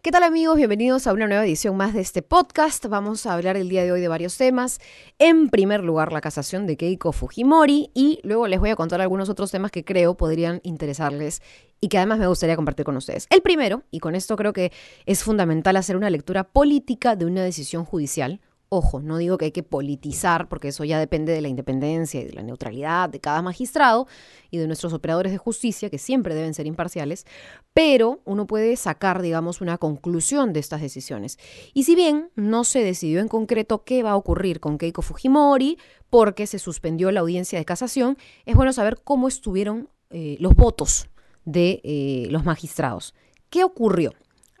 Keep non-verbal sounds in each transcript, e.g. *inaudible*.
¿Qué tal amigos? Bienvenidos a una nueva edición más de este podcast. Vamos a hablar el día de hoy de varios temas. En primer lugar, la casación de Keiko Fujimori y luego les voy a contar algunos otros temas que creo podrían interesarles y que además me gustaría compartir con ustedes. El primero, y con esto creo que es fundamental hacer una lectura política de una decisión judicial, Ojo, no digo que hay que politizar, porque eso ya depende de la independencia y de la neutralidad de cada magistrado y de nuestros operadores de justicia, que siempre deben ser imparciales, pero uno puede sacar, digamos, una conclusión de estas decisiones. Y si bien no se decidió en concreto qué va a ocurrir con Keiko Fujimori, porque se suspendió la audiencia de casación, es bueno saber cómo estuvieron eh, los votos de eh, los magistrados. ¿Qué ocurrió?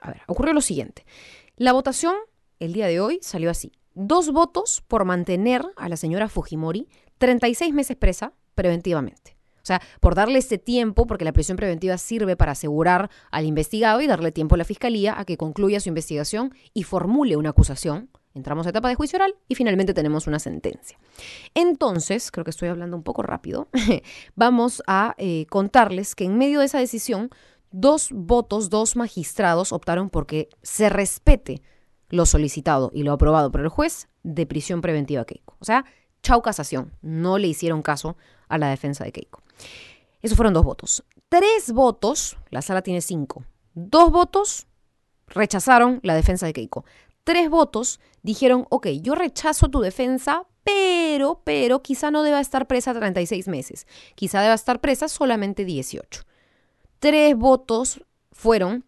A ver, ocurrió lo siguiente. La votación el día de hoy salió así dos votos por mantener a la señora Fujimori 36 meses presa preventivamente. O sea, por darle este tiempo, porque la prisión preventiva sirve para asegurar al investigado y darle tiempo a la fiscalía a que concluya su investigación y formule una acusación. Entramos a etapa de juicio oral y finalmente tenemos una sentencia. Entonces, creo que estoy hablando un poco rápido, *laughs* vamos a eh, contarles que en medio de esa decisión, dos votos, dos magistrados optaron porque se respete lo solicitado y lo aprobado por el juez de prisión preventiva a Keiko. O sea, chau casación. No le hicieron caso a la defensa de Keiko. Esos fueron dos votos. Tres votos, la sala tiene cinco. Dos votos rechazaron la defensa de Keiko. Tres votos dijeron, ok, yo rechazo tu defensa, pero, pero quizá no deba estar presa 36 meses. Quizá deba estar presa solamente 18. Tres votos fueron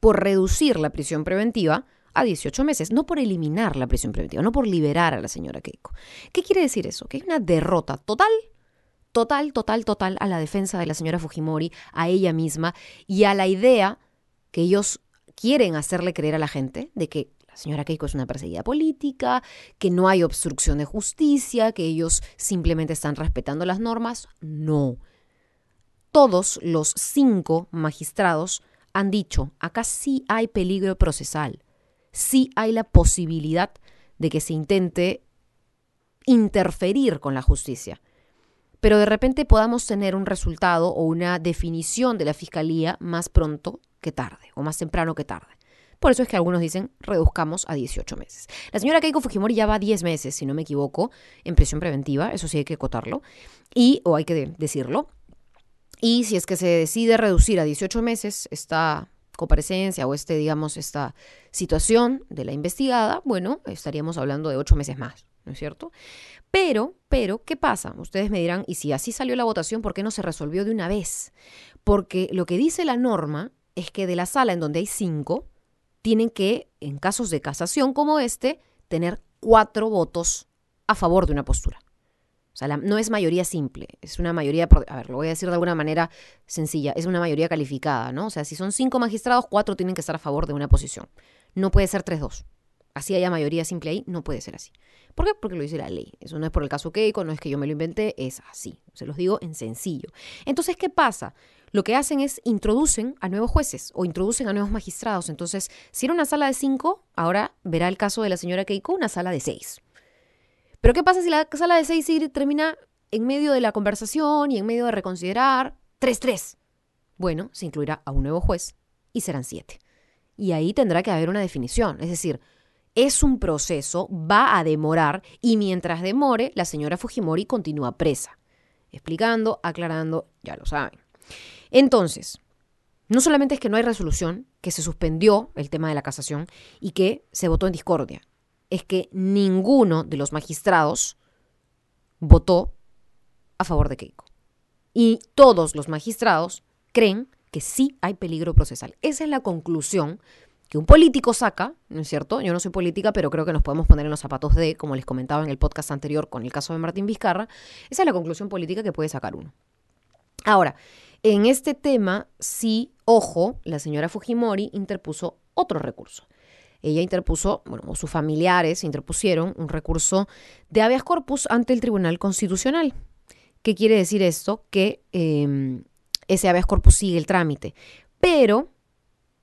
por reducir la prisión preventiva a 18 meses, no por eliminar la prisión preventiva, no por liberar a la señora Keiko. ¿Qué quiere decir eso? Que hay una derrota total total, total, total a la defensa de la señora Fujimori, a ella misma y a la idea que ellos quieren hacerle creer a la gente de que la señora Keiko es una perseguida política, que no hay obstrucción de justicia, que ellos simplemente están respetando las normas. No. Todos los cinco magistrados han dicho, acá sí hay peligro procesal sí hay la posibilidad de que se intente interferir con la justicia. Pero de repente podamos tener un resultado o una definición de la fiscalía más pronto que tarde, o más temprano que tarde. Por eso es que algunos dicen reduzcamos a 18 meses. La señora Keiko Fujimori ya va 10 meses, si no me equivoco, en prisión preventiva, eso sí hay que acotarlo, y, o hay que decirlo. Y si es que se decide reducir a 18 meses, está comparecencia o este, digamos, esta situación de la investigada, bueno, estaríamos hablando de ocho meses más, ¿no es cierto? Pero, pero, ¿qué pasa? Ustedes me dirán, y si así salió la votación, ¿por qué no se resolvió de una vez? Porque lo que dice la norma es que de la sala en donde hay cinco, tienen que, en casos de casación como este, tener cuatro votos a favor de una postura. O sea, no es mayoría simple, es una mayoría, a ver, lo voy a decir de alguna manera sencilla, es una mayoría calificada, ¿no? O sea, si son cinco magistrados, cuatro tienen que estar a favor de una posición. No puede ser tres, dos. Así haya mayoría simple ahí, no puede ser así. ¿Por qué? Porque lo dice la ley. Eso no es por el caso Keiko, no es que yo me lo inventé, es así. Se los digo en sencillo. Entonces, ¿qué pasa? Lo que hacen es introducen a nuevos jueces o introducen a nuevos magistrados. Entonces, si era una sala de cinco, ahora verá el caso de la señora Keiko una sala de seis. Pero ¿qué pasa si la sala de seis termina en medio de la conversación y en medio de reconsiderar 3-3? Bueno, se incluirá a un nuevo juez y serán siete. Y ahí tendrá que haber una definición. Es decir, es un proceso, va a demorar y mientras demore, la señora Fujimori continúa presa. Explicando, aclarando, ya lo saben. Entonces, no solamente es que no hay resolución, que se suspendió el tema de la casación y que se votó en discordia es que ninguno de los magistrados votó a favor de Keiko. Y todos los magistrados creen que sí hay peligro procesal. Esa es la conclusión que un político saca, ¿no es cierto? Yo no soy política, pero creo que nos podemos poner en los zapatos de, como les comentaba en el podcast anterior con el caso de Martín Vizcarra, esa es la conclusión política que puede sacar uno. Ahora, en este tema, sí, ojo, la señora Fujimori interpuso otro recurso ella interpuso, bueno, sus familiares interpusieron un recurso de habeas corpus ante el Tribunal Constitucional. ¿Qué quiere decir esto? Que em, ese habeas corpus sigue el trámite. Pero,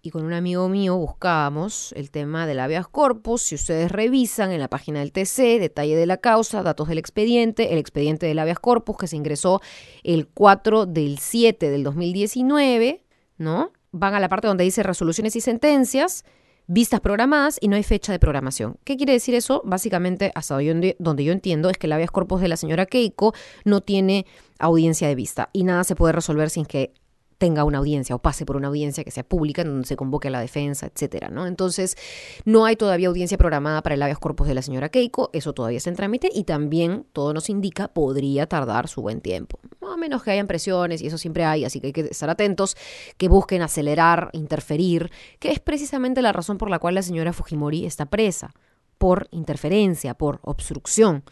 y con un amigo mío buscábamos el tema del habeas corpus, si ustedes revisan en la página del TC, detalle de la causa, datos del expediente, el expediente del habeas corpus que se ingresó el 4 del 7 del 2019, ¿no? van a la parte donde dice resoluciones y sentencias, vistas programadas y no hay fecha de programación. ¿Qué quiere decir eso? Básicamente, hasta donde, yo entiendo, es que el habeas corpus de la señora Keiko no tiene audiencia de vista y nada se puede resolver sin que tenga una audiencia o pase por una audiencia que sea pública en donde se convoque a la defensa, etcétera, ¿no? Entonces, no hay todavía audiencia programada para el habeas corpus de la señora Keiko, eso todavía está en trámite y también todo nos indica podría tardar su buen tiempo. A menos que hayan presiones y eso siempre hay, así que hay que estar atentos, que busquen acelerar, interferir, que es precisamente la razón por la cual la señora Fujimori está presa, por interferencia, por obstrucción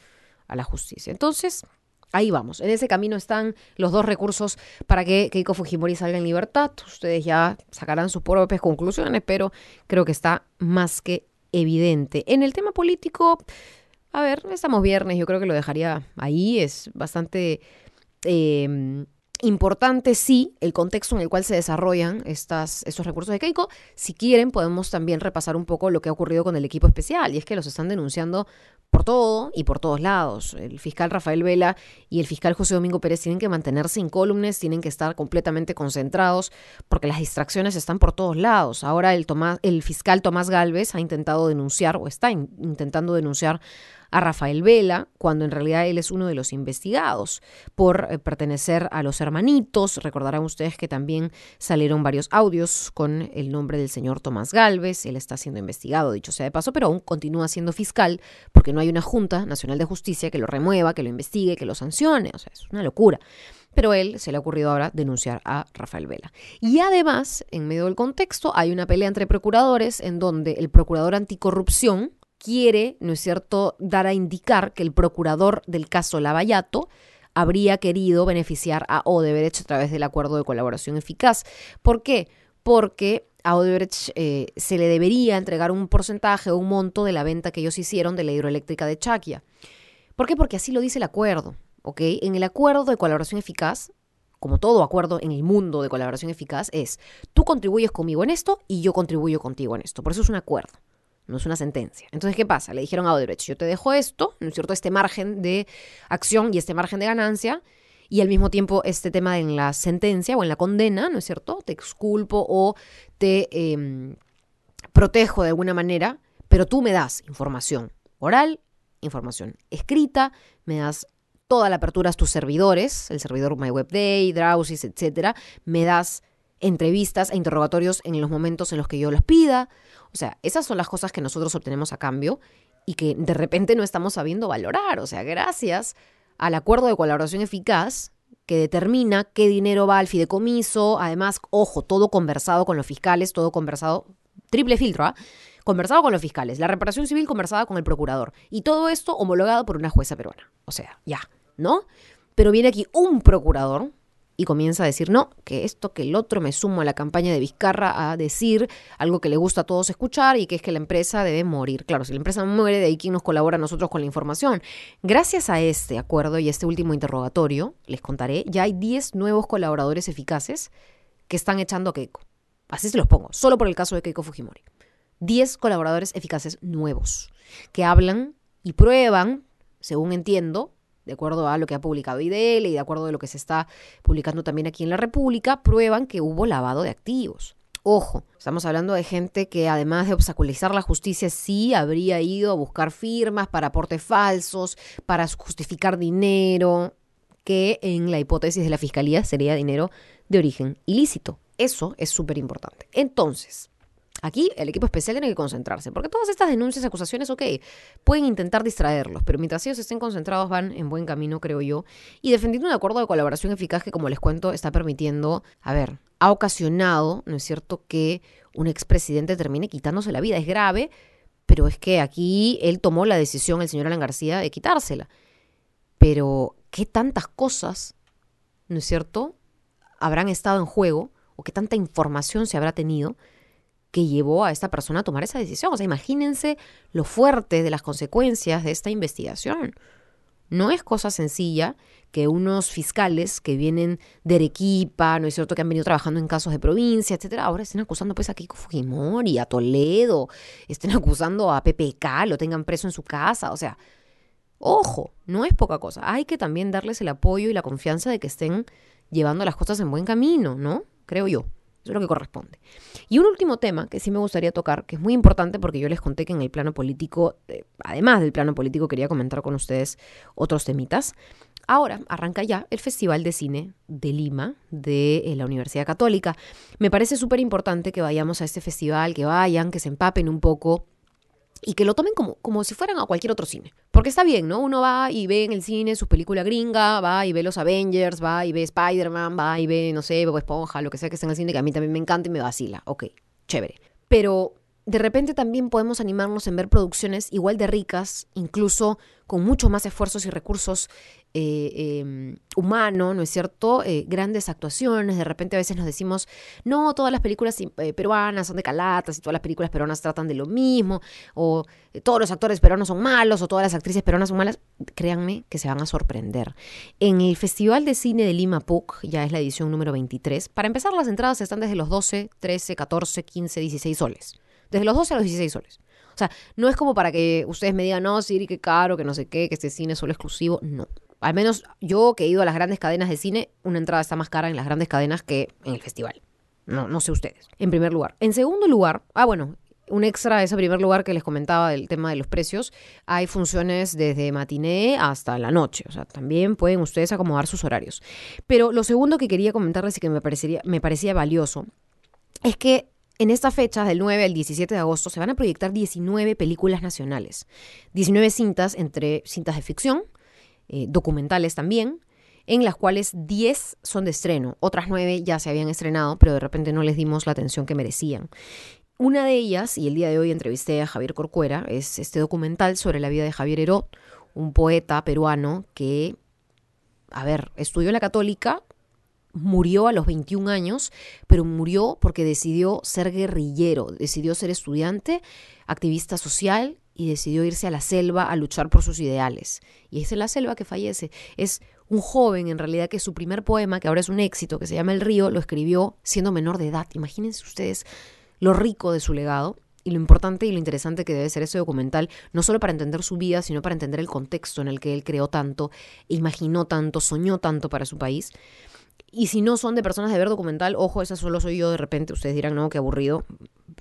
a la justicia. Entonces, Ahí vamos, en ese camino están los dos recursos para que Keiko Fujimori salga en libertad. Ustedes ya sacarán sus propias conclusiones, pero creo que está más que evidente. En el tema político, a ver, estamos viernes, yo creo que lo dejaría ahí, es bastante... Eh, Importante, sí, el contexto en el cual se desarrollan estas, estos recursos de Keiko. Si quieren, podemos también repasar un poco lo que ha ocurrido con el equipo especial, y es que los están denunciando por todo y por todos lados. El fiscal Rafael Vela y el fiscal José Domingo Pérez tienen que mantenerse incólumes, tienen que estar completamente concentrados, porque las distracciones están por todos lados. Ahora el, el fiscal Tomás Galvez ha intentado denunciar, o está intentando denunciar a Rafael Vela, cuando en realidad él es uno de los investigados por eh, pertenecer a los hermanitos. Recordarán ustedes que también salieron varios audios con el nombre del señor Tomás Galvez. Él está siendo investigado, dicho sea de paso, pero aún continúa siendo fiscal porque no hay una Junta Nacional de Justicia que lo remueva, que lo investigue, que lo sancione. O sea, es una locura pero él se le ha ocurrido ahora denunciar a Rafael Vela. Y además, en medio del contexto, hay una pelea entre procuradores en donde el procurador anticorrupción, quiere, ¿no es cierto?, dar a indicar que el procurador del caso Lavallato habría querido beneficiar a Odebrecht a través del acuerdo de colaboración eficaz. ¿Por qué? Porque a Odebrecht eh, se le debería entregar un porcentaje o un monto de la venta que ellos hicieron de la hidroeléctrica de Chaquia. ¿Por qué? Porque así lo dice el acuerdo. ¿ok? En el acuerdo de colaboración eficaz, como todo acuerdo en el mundo de colaboración eficaz, es tú contribuyes conmigo en esto y yo contribuyo contigo en esto. Por eso es un acuerdo no es una sentencia. Entonces, ¿qué pasa? Le dijeron a Odebrecht, yo te dejo esto, ¿no es cierto? Este margen de acción y este margen de ganancia, y al mismo tiempo este tema en la sentencia o en la condena, ¿no es cierto? Te exculpo o te em, protejo de alguna manera, pero tú me das información oral, información escrita, me das toda la apertura a tus servidores, el servidor MyWebDay, Drowsys, etcétera, me das entrevistas e interrogatorios en los momentos en los que yo los pida, o sea, esas son las cosas que nosotros obtenemos a cambio y que de repente no estamos sabiendo valorar. O sea, gracias al acuerdo de colaboración eficaz que determina qué dinero va al fideicomiso, además, ojo, todo conversado con los fiscales, todo conversado, triple filtro, ¿ah? Conversado con los fiscales, la reparación civil conversada con el procurador y todo esto homologado por una jueza peruana. O sea, ya, ¿no? Pero viene aquí un procurador y comienza a decir, no, que esto, que el otro, me sumo a la campaña de Vizcarra a decir algo que le gusta a todos escuchar y que es que la empresa debe morir. Claro, si la empresa muere, de ahí quién nos colabora a nosotros con la información. Gracias a este acuerdo y este último interrogatorio, les contaré, ya hay 10 nuevos colaboradores eficaces que están echando a Keiko. Así se los pongo, solo por el caso de Keiko Fujimori. 10 colaboradores eficaces nuevos que hablan y prueban, según entiendo, de acuerdo a lo que ha publicado IDL y de acuerdo a lo que se está publicando también aquí en la República, prueban que hubo lavado de activos. Ojo, estamos hablando de gente que además de obstaculizar la justicia, sí habría ido a buscar firmas para aportes falsos, para justificar dinero, que en la hipótesis de la fiscalía sería dinero de origen ilícito. Eso es súper importante. Entonces, Aquí el equipo especial tiene que concentrarse, porque todas estas denuncias, acusaciones, ok, pueden intentar distraerlos, pero mientras ellos estén concentrados van en buen camino, creo yo, y defendiendo un acuerdo de colaboración eficaz que, como les cuento, está permitiendo, a ver, ha ocasionado, ¿no es cierto?, que un expresidente termine quitándose la vida. Es grave, pero es que aquí él tomó la decisión, el señor Alan García, de quitársela. Pero, ¿qué tantas cosas, ¿no es cierto?, habrán estado en juego o qué tanta información se habrá tenido que llevó a esta persona a tomar esa decisión. O sea, imagínense lo fuerte de las consecuencias de esta investigación. No es cosa sencilla que unos fiscales que vienen de Arequipa, ¿no es cierto?, que han venido trabajando en casos de provincia, etcétera, ahora estén acusando pues a Kiko Fujimori, a Toledo, estén acusando a PPK, lo tengan preso en su casa, o sea, ojo, no es poca cosa. Hay que también darles el apoyo y la confianza de que estén llevando las cosas en buen camino, ¿no? Creo yo. Eso es lo que corresponde. Y un último tema que sí me gustaría tocar, que es muy importante porque yo les conté que en el plano político, eh, además del plano político, quería comentar con ustedes otros temitas. Ahora arranca ya el Festival de Cine de Lima de eh, la Universidad Católica. Me parece súper importante que vayamos a este festival, que vayan, que se empapen un poco y que lo tomen como, como si fueran a cualquier otro cine. Porque está bien, ¿no? Uno va y ve en el cine su película gringa, va y ve los Avengers, va y ve Spider-Man, va y ve, no sé, Bob Esponja, lo que sea que esté en el cine, que a mí también me encanta y me vacila. Ok, chévere. Pero de repente también podemos animarnos en ver producciones igual de ricas, incluso con mucho más esfuerzos y recursos eh, em, humanos, ¿no es cierto? Eh, grandes actuaciones, de repente a veces nos decimos, no, todas las películas eh, peruanas son de calatas y todas las películas peruanas tratan de lo mismo, o todos los actores peruanos son malos, o todas las actrices peruanas son malas, créanme que se van a sorprender. En el Festival de Cine de Lima PUC, ya es la edición número 23, para empezar las entradas están desde los 12, 13, 14, 15, 16 soles. Desde los 12 a los 16 soles. O sea, no es como para que ustedes me digan, no, Siri, qué caro, que no sé qué, que este cine es solo exclusivo. No. Al menos yo que he ido a las grandes cadenas de cine, una entrada está más cara en las grandes cadenas que en el festival. No, no sé ustedes. En primer lugar. En segundo lugar, ah, bueno, un extra a ese primer lugar que les comentaba del tema de los precios, hay funciones desde matiné hasta la noche, o sea, también pueden ustedes acomodar sus horarios. Pero lo segundo que quería comentarles y que me, parecería, me parecía valioso es que en esta fecha, del 9 al 17 de agosto, se van a proyectar 19 películas nacionales. 19 cintas entre cintas de ficción, eh, documentales también, en las cuales 10 son de estreno. Otras 9 ya se habían estrenado, pero de repente no les dimos la atención que merecían. Una de ellas, y el día de hoy entrevisté a Javier Corcuera, es este documental sobre la vida de Javier Heró, un poeta peruano que, a ver, estudió la católica, murió a los 21 años, pero murió porque decidió ser guerrillero, decidió ser estudiante, activista social y decidió irse a la selva a luchar por sus ideales. Y es en la selva que fallece. Es un joven, en realidad, que su primer poema, que ahora es un éxito, que se llama El río, lo escribió siendo menor de edad. Imagínense ustedes lo rico de su legado y lo importante y lo interesante que debe ser ese documental, no solo para entender su vida, sino para entender el contexto en el que él creó tanto, imaginó tanto, soñó tanto para su país. Y si no son de personas de ver documental, ojo, esa solo soy yo de repente. Ustedes dirán, no, qué aburrido.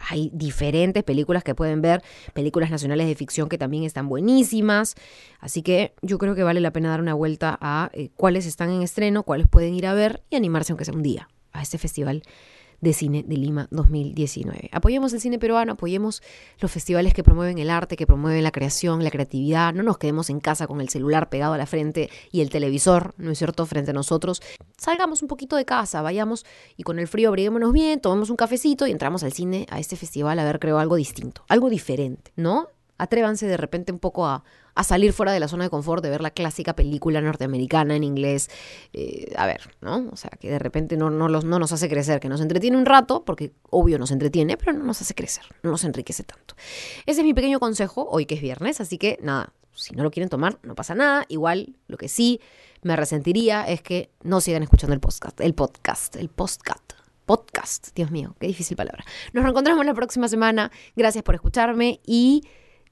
Hay diferentes películas que pueden ver, películas nacionales de ficción que también están buenísimas. Así que yo creo que vale la pena dar una vuelta a eh, cuáles están en estreno, cuáles pueden ir a ver y animarse aunque sea un día a este festival de Cine de Lima 2019. Apoyemos el cine peruano, apoyemos los festivales que promueven el arte, que promueven la creación, la creatividad. No nos quedemos en casa con el celular pegado a la frente y el televisor, ¿no es cierto?, frente a nosotros. Salgamos un poquito de casa, vayamos y con el frío abriguémonos bien, tomemos un cafecito y entramos al cine, a este festival, a ver, creo, algo distinto, algo diferente, ¿no? Atrévanse de repente un poco a, a salir fuera de la zona de confort, de ver la clásica película norteamericana en inglés. Eh, a ver, ¿no? O sea, que de repente no, no, los, no nos hace crecer, que nos entretiene un rato, porque obvio nos entretiene, pero no nos hace crecer, no nos enriquece tanto. Ese es mi pequeño consejo hoy que es viernes, así que nada, si no lo quieren tomar, no pasa nada. Igual, lo que sí me resentiría es que no sigan escuchando el podcast, el podcast, el podcast podcast. Dios mío, qué difícil palabra. Nos reencontramos la próxima semana. Gracias por escucharme y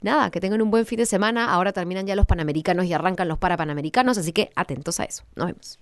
nada, que tengan un buen fin de semana. Ahora terminan ya los panamericanos y arrancan los parapanamericanos, así que atentos a eso. Nos vemos.